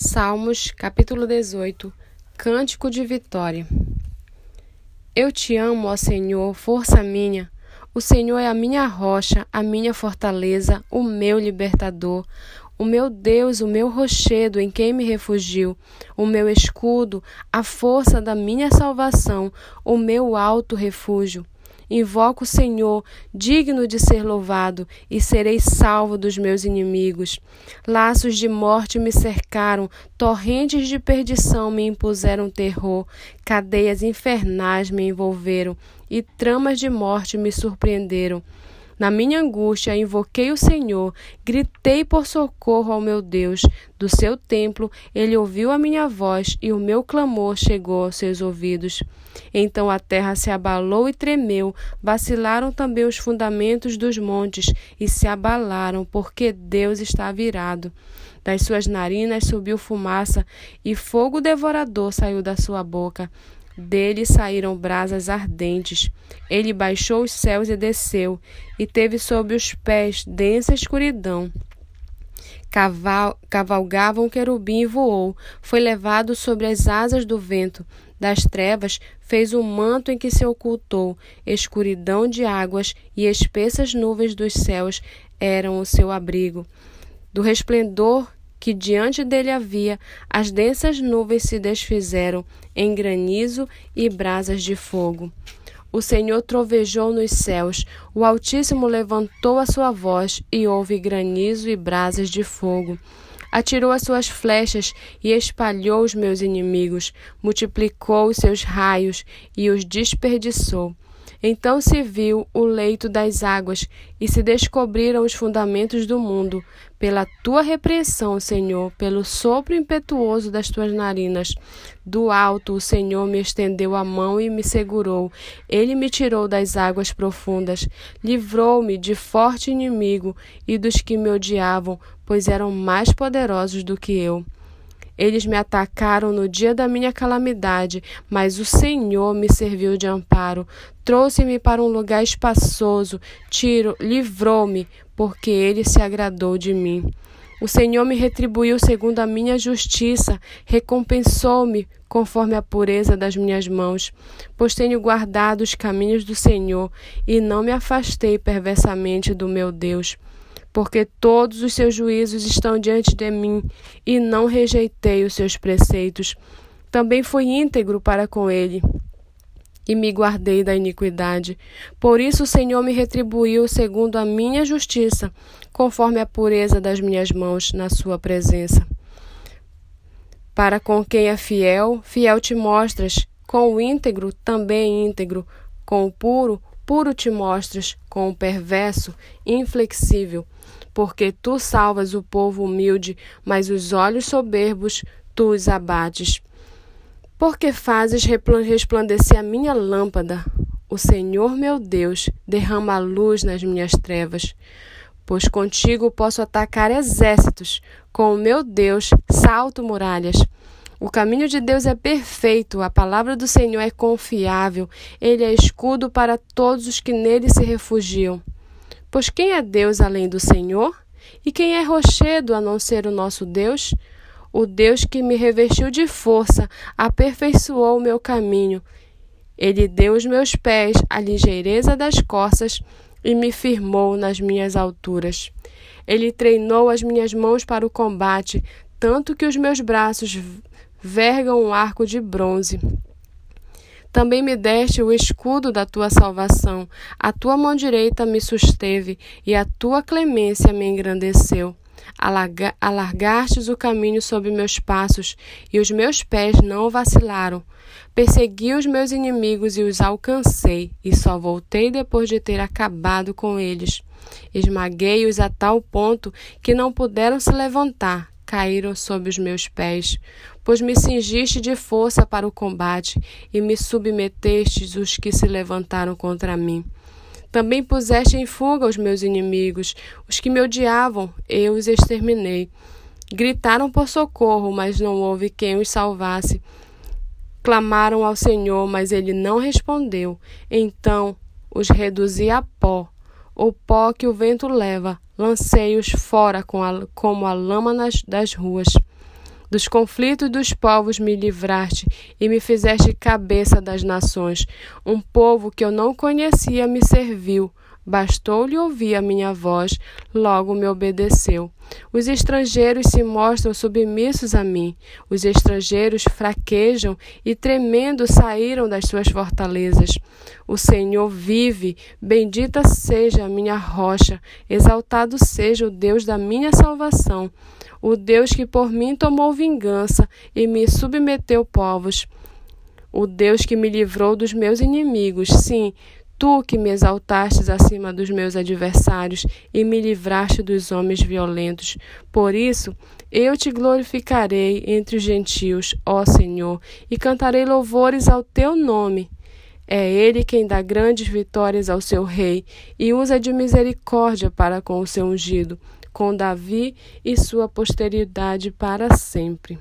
Salmos, capítulo 18 Cântico de Vitória Eu te amo, ó Senhor, força minha. O Senhor é a minha rocha, a minha fortaleza, o meu libertador, o meu Deus, o meu rochedo em quem me refugio, o meu escudo, a força da minha salvação, o meu alto refúgio. Invoco o Senhor, digno de ser louvado, e serei salvo dos meus inimigos. Laços de morte me cercaram, torrentes de perdição me impuseram terror, cadeias infernais me envolveram, e tramas de morte me surpreenderam. Na minha angústia, invoquei o Senhor, gritei por socorro ao meu Deus. Do seu templo, ele ouviu a minha voz e o meu clamor chegou aos seus ouvidos. Então a terra se abalou e tremeu, vacilaram também os fundamentos dos montes e se abalaram, porque Deus está virado. Das suas narinas subiu fumaça e fogo devorador saiu da sua boca. Dele saíram brasas ardentes. Ele baixou os céus e desceu, e teve sob os pés densa escuridão. Caval cavalgava um querubim e voou, foi levado sobre as asas do vento. Das trevas fez um manto em que se ocultou, escuridão de águas e espessas nuvens dos céus eram o seu abrigo. Do resplendor que diante dele havia, as densas nuvens se desfizeram em granizo e brasas de fogo. O Senhor trovejou nos céus, o Altíssimo levantou a sua voz e houve granizo e brasas de fogo. Atirou as suas flechas e espalhou os meus inimigos, multiplicou os seus raios e os desperdiçou. Então se viu o leito das águas e se descobriram os fundamentos do mundo. Pela tua repreensão, Senhor, pelo sopro impetuoso das tuas narinas. Do alto o Senhor me estendeu a mão e me segurou. Ele me tirou das águas profundas. Livrou-me de forte inimigo e dos que me odiavam, pois eram mais poderosos do que eu. Eles me atacaram no dia da minha calamidade, mas o Senhor me serviu de amparo. Trouxe-me para um lugar espaçoso, tiro, livrou-me, porque ele se agradou de mim. O Senhor me retribuiu segundo a minha justiça, recompensou-me conforme a pureza das minhas mãos, pois tenho guardado os caminhos do Senhor e não me afastei perversamente do meu Deus porque todos os seus juízos estão diante de mim, e não rejeitei os seus preceitos. Também fui íntegro para com ele, e me guardei da iniquidade. Por isso o Senhor me retribuiu segundo a minha justiça, conforme a pureza das minhas mãos na sua presença. Para com quem é fiel, fiel te mostras, com o íntegro, também íntegro, com o puro, puro te mostras, com o perverso, inflexível porque tu salvas o povo humilde, mas os olhos soberbos tu os abates. Porque fazes resplandecer a minha lâmpada? O Senhor meu Deus derrama a luz nas minhas trevas. Pois contigo posso atacar exércitos, com o meu Deus salto muralhas. O caminho de Deus é perfeito, a palavra do Senhor é confiável, ele é escudo para todos os que nele se refugiam. Pois quem é Deus além do Senhor? E quem é rochedo a não ser o nosso Deus? O Deus que me revestiu de força, aperfeiçoou o meu caminho. Ele deu aos meus pés a ligeireza das costas e me firmou nas minhas alturas. Ele treinou as minhas mãos para o combate, tanto que os meus braços vergam um arco de bronze. Também me deste o escudo da tua salvação, a tua mão direita me susteve, e a tua clemência me engrandeceu. alargastes o caminho sob meus passos, e os meus pés não vacilaram. Persegui os meus inimigos e os alcancei, e só voltei depois de ter acabado com eles. Esmaguei-os a tal ponto que não puderam se levantar, caíram sob os meus pés, pois me cingiste de força para o combate e me submetestes os que se levantaram contra mim. Também puseste em fuga os meus inimigos, os que me odiavam, eu os exterminei. Gritaram por socorro, mas não houve quem os salvasse. Clamaram ao Senhor, mas ele não respondeu. Então os reduzi a pó, o pó que o vento leva, lancei-os fora com a, como a lama nas, das ruas. Dos conflitos dos povos me livraste e me fizeste cabeça das nações. Um povo que eu não conhecia me serviu. Bastou-lhe ouvir a minha voz, logo me obedeceu. Os estrangeiros se mostram submissos a mim. Os estrangeiros fraquejam e tremendo saíram das suas fortalezas. O Senhor vive, bendita seja a minha rocha, exaltado seja o Deus da minha salvação, o Deus que por mim tomou vingança e me submeteu povos. O Deus que me livrou dos meus inimigos, sim, Tu que me exaltastes acima dos meus adversários e me livraste dos homens violentos. Por isso, eu te glorificarei entre os gentios, ó Senhor, e cantarei louvores ao teu nome. É ele quem dá grandes vitórias ao seu rei e usa de misericórdia para com o seu ungido, com Davi e sua posteridade para sempre.